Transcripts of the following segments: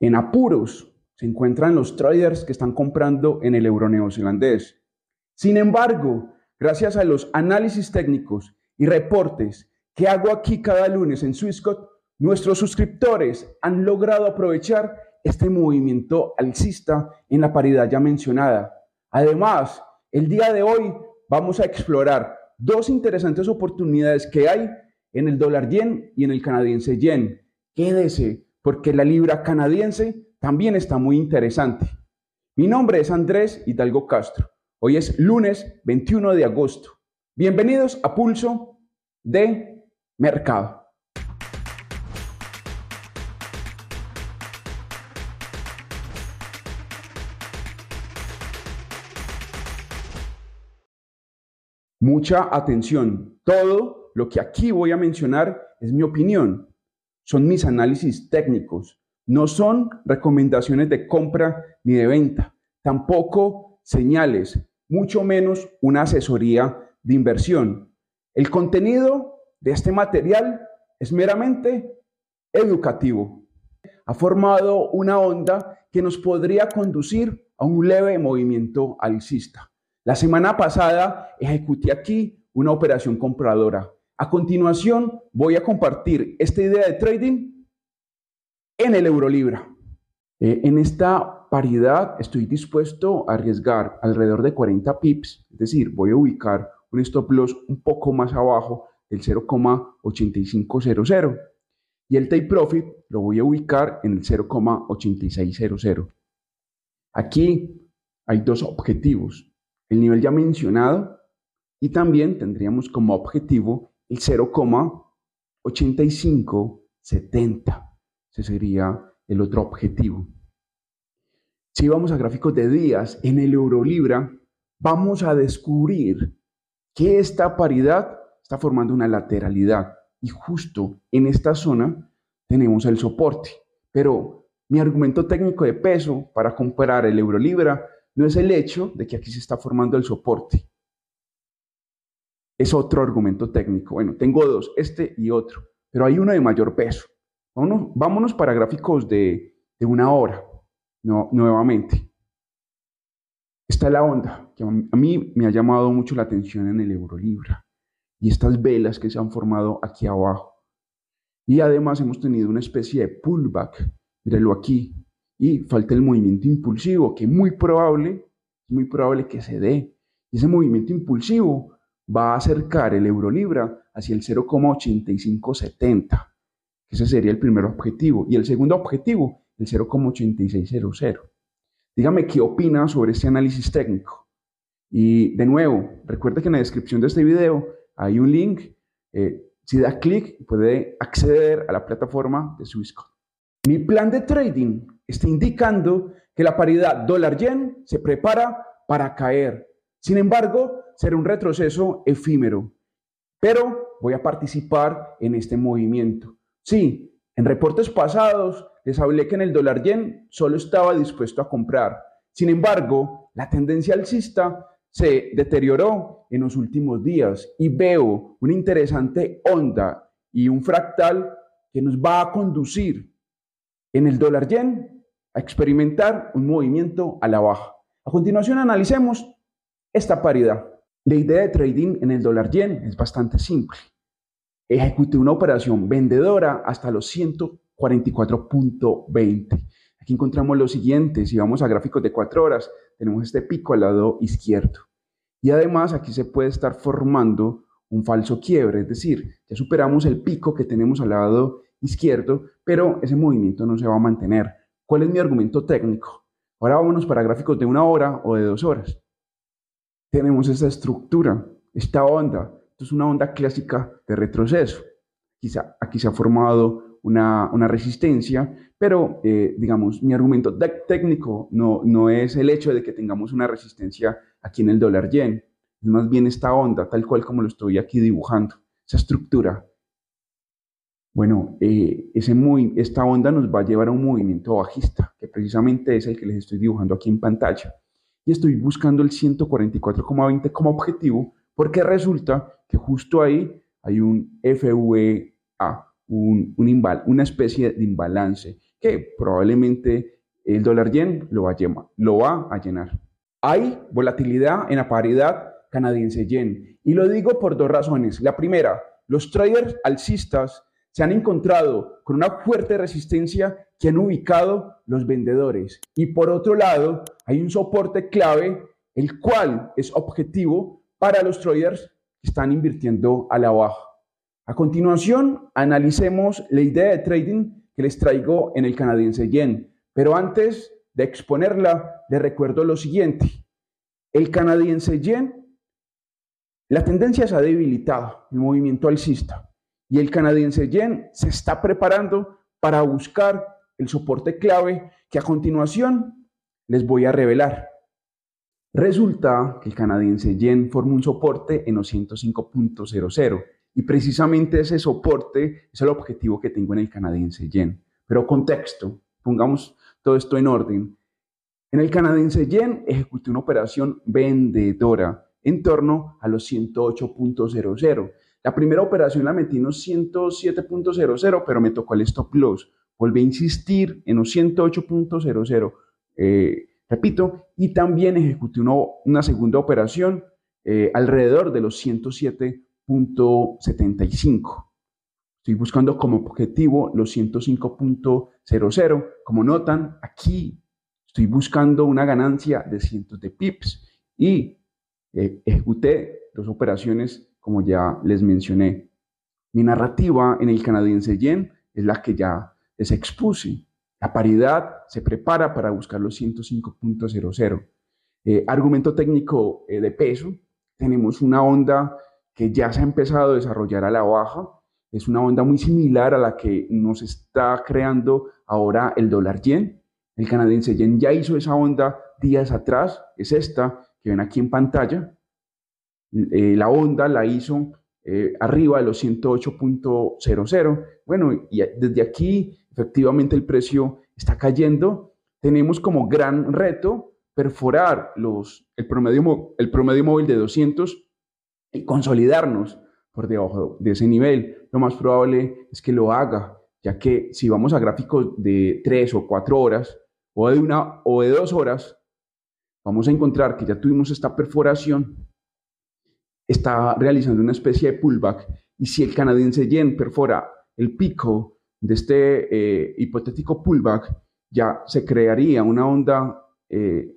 En apuros se encuentran los traders que están comprando en el euro neozelandés. Sin embargo, gracias a los análisis técnicos y reportes que hago aquí cada lunes en Swissquote, nuestros suscriptores han logrado aprovechar este movimiento alcista en la paridad ya mencionada. Además, el día de hoy vamos a explorar dos interesantes oportunidades que hay en el dólar yen y en el canadiense yen. Quédese, porque la libra canadiense también está muy interesante. Mi nombre es Andrés Hidalgo Castro. Hoy es lunes 21 de agosto. Bienvenidos a Pulso de Mercado. Mucha atención. Todo lo que aquí voy a mencionar es mi opinión. Son mis análisis técnicos. No son recomendaciones de compra ni de venta. Tampoco señales, mucho menos una asesoría de inversión. El contenido de este material es meramente educativo. Ha formado una onda que nos podría conducir a un leve movimiento alcista. La semana pasada ejecuté aquí una operación compradora. A continuación voy a compartir esta idea de trading en el euro libra. Eh, en esta paridad estoy dispuesto a arriesgar alrededor de 40 pips, es decir, voy a ubicar un stop loss un poco más abajo del 0,8500 y el take profit lo voy a ubicar en el 0,8600. Aquí hay dos objetivos el nivel ya mencionado y también tendríamos como objetivo el 0,8570. Ese sería el otro objetivo. Si vamos a gráficos de días en el euro libra, vamos a descubrir que esta paridad está formando una lateralidad y justo en esta zona tenemos el soporte. Pero mi argumento técnico de peso para comparar el euro libra no es el hecho de que aquí se está formando el soporte. Es otro argumento técnico. Bueno, tengo dos, este y otro, pero hay uno de mayor peso. Vámonos, para gráficos de, una hora, no, nuevamente. Esta es la onda que a mí me ha llamado mucho la atención en el Eurolibra y estas velas que se han formado aquí abajo. Y además hemos tenido una especie de pullback, mírenlo aquí, y falta el movimiento impulsivo, que muy probable, muy probable que se dé. Y ese movimiento impulsivo va a acercar el euro libra hacia el 0,8570. Ese sería el primer objetivo. Y el segundo objetivo, el 0,8600. Dígame qué opina sobre este análisis técnico. Y de nuevo, recuerde que en la descripción de este video hay un link. Eh, si da clic, puede acceder a la plataforma de Swisscom. Mi plan de trading está indicando que la paridad dólar-yen se prepara para caer. Sin embargo, será un retroceso efímero. Pero voy a participar en este movimiento. Sí, en reportes pasados les hablé que en el dólar yen solo estaba dispuesto a comprar. Sin embargo, la tendencia alcista se deterioró en los últimos días y veo una interesante onda y un fractal que nos va a conducir en el dólar yen a experimentar un movimiento a la baja. A continuación analicemos esta paridad. La idea de trading en el dólar yen es bastante simple. Ejecute una operación vendedora hasta los 144.20. Aquí encontramos lo siguiente, si vamos a gráficos de 4 horas, tenemos este pico al lado izquierdo. Y además aquí se puede estar formando un falso quiebre, es decir, ya superamos el pico que tenemos al lado izquierdo, pero ese movimiento no se va a mantener. ¿Cuál es mi argumento técnico? Ahora vámonos para gráficos de una hora o de dos horas. Tenemos esta estructura, esta onda. Esto es una onda clásica de retroceso. Quizá aquí se ha formado una, resistencia, pero eh, digamos, mi argumento técnico no, no es el hecho de que tengamos una resistencia aquí en el dólar yen, es más bien esta onda, tal cual como lo estoy aquí dibujando, esa estructura bueno, eh, ese esta onda nos va a llevar a un movimiento bajista, que precisamente es el que les estoy dibujando aquí en pantalla. Y estoy buscando el 144,20 como objetivo, porque resulta que justo ahí hay un FVA, un, un una especie de imbalance, que probablemente el dólar yen lo va, a lo va a llenar. Hay volatilidad en la paridad canadiense-yen y lo digo por dos razones. La primera, los traders alcistas se han encontrado con una fuerte resistencia que han ubicado los vendedores. Y por otro lado, hay un soporte clave, el cual es objetivo para los traders que están invirtiendo a la baja. A continuación, analicemos la idea de trading que les traigo en el canadiense yen. Pero antes de exponerla, les recuerdo lo siguiente. El canadiense yen, la tendencia se ha debilitado, el movimiento alcista, y el canadiense yen se está preparando para buscar el soporte clave que a continuación les voy a revelar. Resulta que el canadiense yen forma un soporte en los 105.00 y precisamente ese soporte es el objetivo que tengo en el canadiense yen. Pero contexto, pongamos todo esto en orden. En el canadiense yen ejecuté una operación vendedora en torno a los 108.00. La primera operación la metí en los 107.00, pero me tocó el stop loss. Volví a insistir en los 108.00. Eh, repito, y también ejecuté una segunda operación eh, alrededor de los 107.75. Estoy buscando como objetivo los 105.00. Como notan, aquí estoy buscando una ganancia de cientos de pips y eh, ejecuté dos operaciones como ya les mencioné. Mi narrativa en el canadiense yen es la que ya les expuse. La paridad se prepara para buscar los 105.00. Eh, argumento técnico eh, de peso. Tenemos una onda que ya se ha empezado a desarrollar a la baja. Es una onda muy similar a la que nos está creando ahora el dólar yen. El canadiense yen ya hizo esa onda días atrás. Es esta que ven aquí en pantalla. Eh, la onda la hizo arriba de los 108.00. Bueno, y desde aquí efectivamente el precio está cayendo, tenemos como gran reto perforar los, el, promedio, el promedio móvil de 200 y consolidarnos por debajo de ese nivel. Lo más probable es que lo haga, ya que si vamos a gráficos de 3 o 4 horas o de una o de 2 horas, vamos a encontrar que ya tuvimos esta perforación, está realizando una especie de pullback y si el canadiense yen perfora el pico de este eh, hipotético pullback, ya se crearía una onda eh,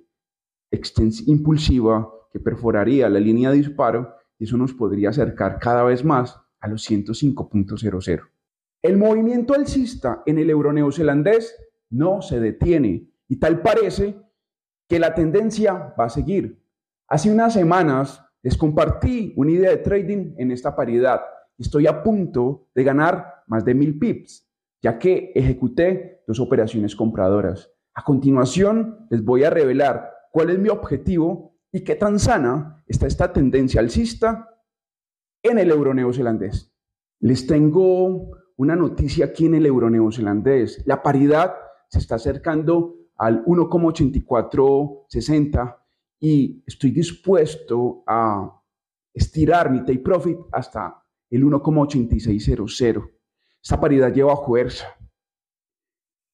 impulsiva que perforaría la línea de disparo y eso nos podría acercar cada vez más a los 105.00. El movimiento alcista en el euro neozelandés no se detiene y tal parece que la tendencia va a seguir. Hace unas semanas les compartí una idea de trading en esta paridad estoy a punto de ganar más de mil pips ya que ejecuté dos operaciones compradoras. A continuación, les voy a revelar cuál es mi objetivo y qué tan sana está esta tendencia alcista en el euro neozelandés. Les tengo una noticia aquí en el euro neozelandés. La paridad se está acercando al 1,8460 y estoy dispuesto a estirar mi take profit hasta el 1,8600. Esta paridad lleva fuerza.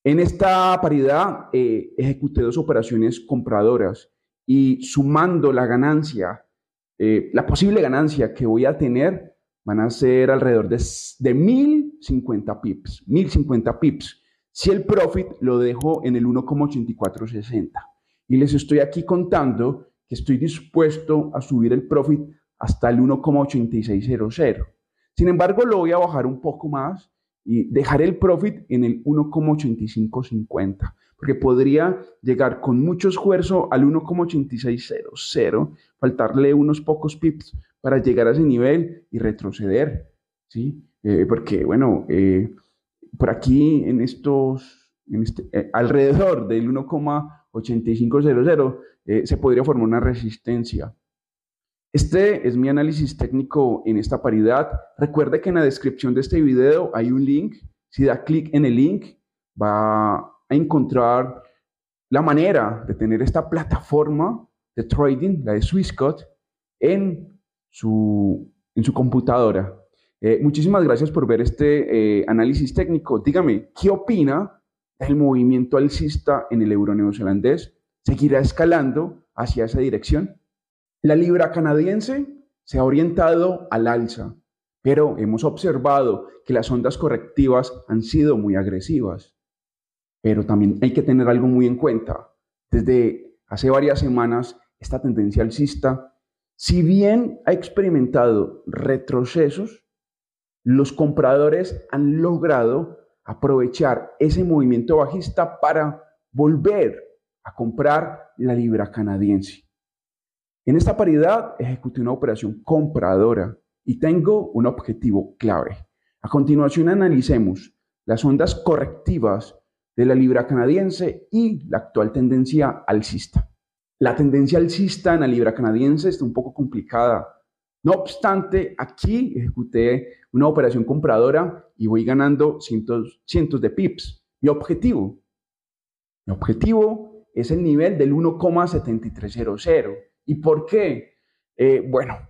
En esta paridad eh, ejecuté dos operaciones compradoras y sumando la ganancia, eh, la posible ganancia que voy a tener van a ser alrededor de, de 1050 pips, 1050 pips. Si el profit lo dejo en el 1,8460 y les estoy aquí contando que estoy dispuesto a subir el profit hasta el 1,8600. Sin embargo, lo voy a bajar un poco más y dejar el profit en el 1,8550, porque podría llegar con mucho esfuerzo al 1,8600, faltarle unos pocos pips para llegar a ese nivel y retroceder, ¿sí? Eh, porque, bueno, eh, por aquí en estos, este, eh, alrededor del 1,8500 se podría formar una resistencia. Este es mi análisis técnico en esta paridad. Recuerde que en la descripción de este video hay un link. Si da clic en el link, va a encontrar la manera de tener esta plataforma de trading, la de Swissquote, en su, en su computadora. Eh, muchísimas gracias por ver este eh, análisis técnico. Dígame, ¿qué opina del movimiento alcista en el euro neozelandés seguirá escalando hacia esa dirección. La libra canadiense se ha orientado al alza, pero hemos observado que las ondas correctivas han sido muy agresivas. Pero también hay que tener algo muy en cuenta. Desde hace varias semanas, esta tendencia alcista, si bien ha experimentado retrocesos, los compradores han logrado aprovechar ese movimiento bajista para volver a comprar la libra canadiense. En esta paridad ejecuté una operación compradora y tengo un objetivo clave. A continuación analicemos las ondas correctivas de la libra canadiense y la actual tendencia alcista. La tendencia alcista en la libra canadiense está un poco complicada. No obstante, aquí ejecuté una operación compradora y voy ganando cientos, de pips. Mi objetivo, mi objetivo es el nivel del 1,7300. ¿Y por qué? Eh, bueno,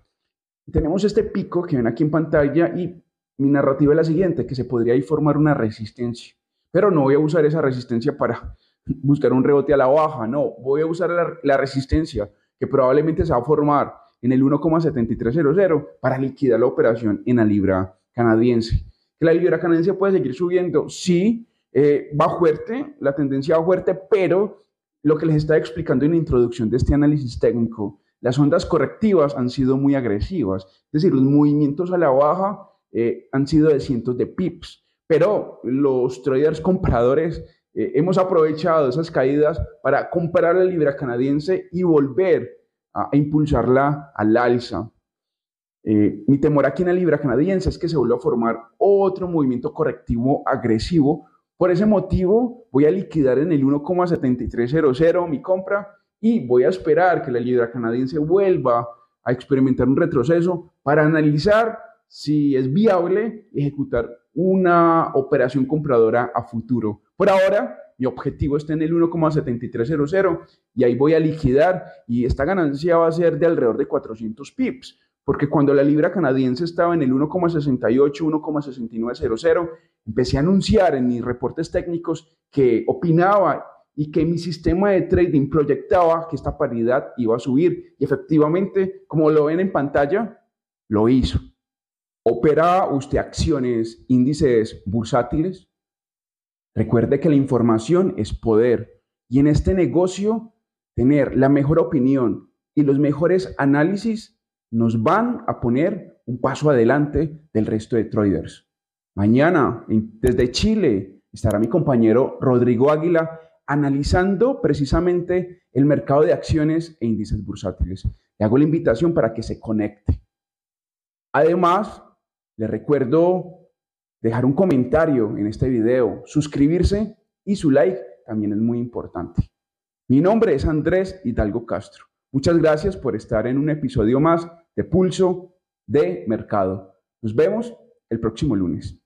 tenemos este pico que ven aquí en pantalla y mi narrativa es la siguiente, que se podría ahí formar una resistencia. Pero no voy a usar esa resistencia para buscar un rebote a la baja, no, voy a usar la resistencia que probablemente se va a formar en el 1,7300 para liquidar la operación en la libra canadiense. ¿Que la libra canadiense puede seguir subiendo? Sí, eh, va fuerte, la tendencia va fuerte, pero lo que les estaba explicando en la introducción de este análisis técnico, las ondas correctivas han sido muy agresivas, es decir, los movimientos a la baja eh, han sido de cientos de pips, pero los traders compradores eh, hemos aprovechado esas caídas para comprar la libra canadiense y volver a, impulsarla al alza. Eh, mi temor aquí en la libra canadiense es que se vuelva a formar otro movimiento correctivo agresivo. Por ese motivo, voy a liquidar en el 1,7300 mi compra y voy a esperar que la libra canadiense vuelva a experimentar un retroceso para analizar si es viable ejecutar una operación compradora a futuro. Por ahora, mi objetivo está en el 1,7300 y ahí voy a liquidar y esta ganancia va a ser de alrededor de 400 pips, porque cuando la libra canadiense estaba en el 1,68, 1,6900, empecé a anunciar en mis reportes técnicos que opinaba y que mi sistema de trading proyectaba que esta paridad iba a subir y efectivamente, como lo ven en pantalla, lo hizo. ¿Opera usted acciones, índices bursátiles? Recuerde que la información es poder y en este negocio tener la mejor opinión y los mejores análisis nos van a poner un paso adelante del resto de traders. Mañana desde Chile estará mi compañero Rodrigo Águila analizando precisamente el mercado de acciones e índices bursátiles. Le hago la invitación para que se conecte. Además, le recuerdo dejar un comentario en este video, suscribirse y su like también es muy importante. Mi nombre es Andrés Hidalgo Castro. Muchas gracias por estar en un episodio más de Pulso de Mercado. Nos vemos el próximo lunes.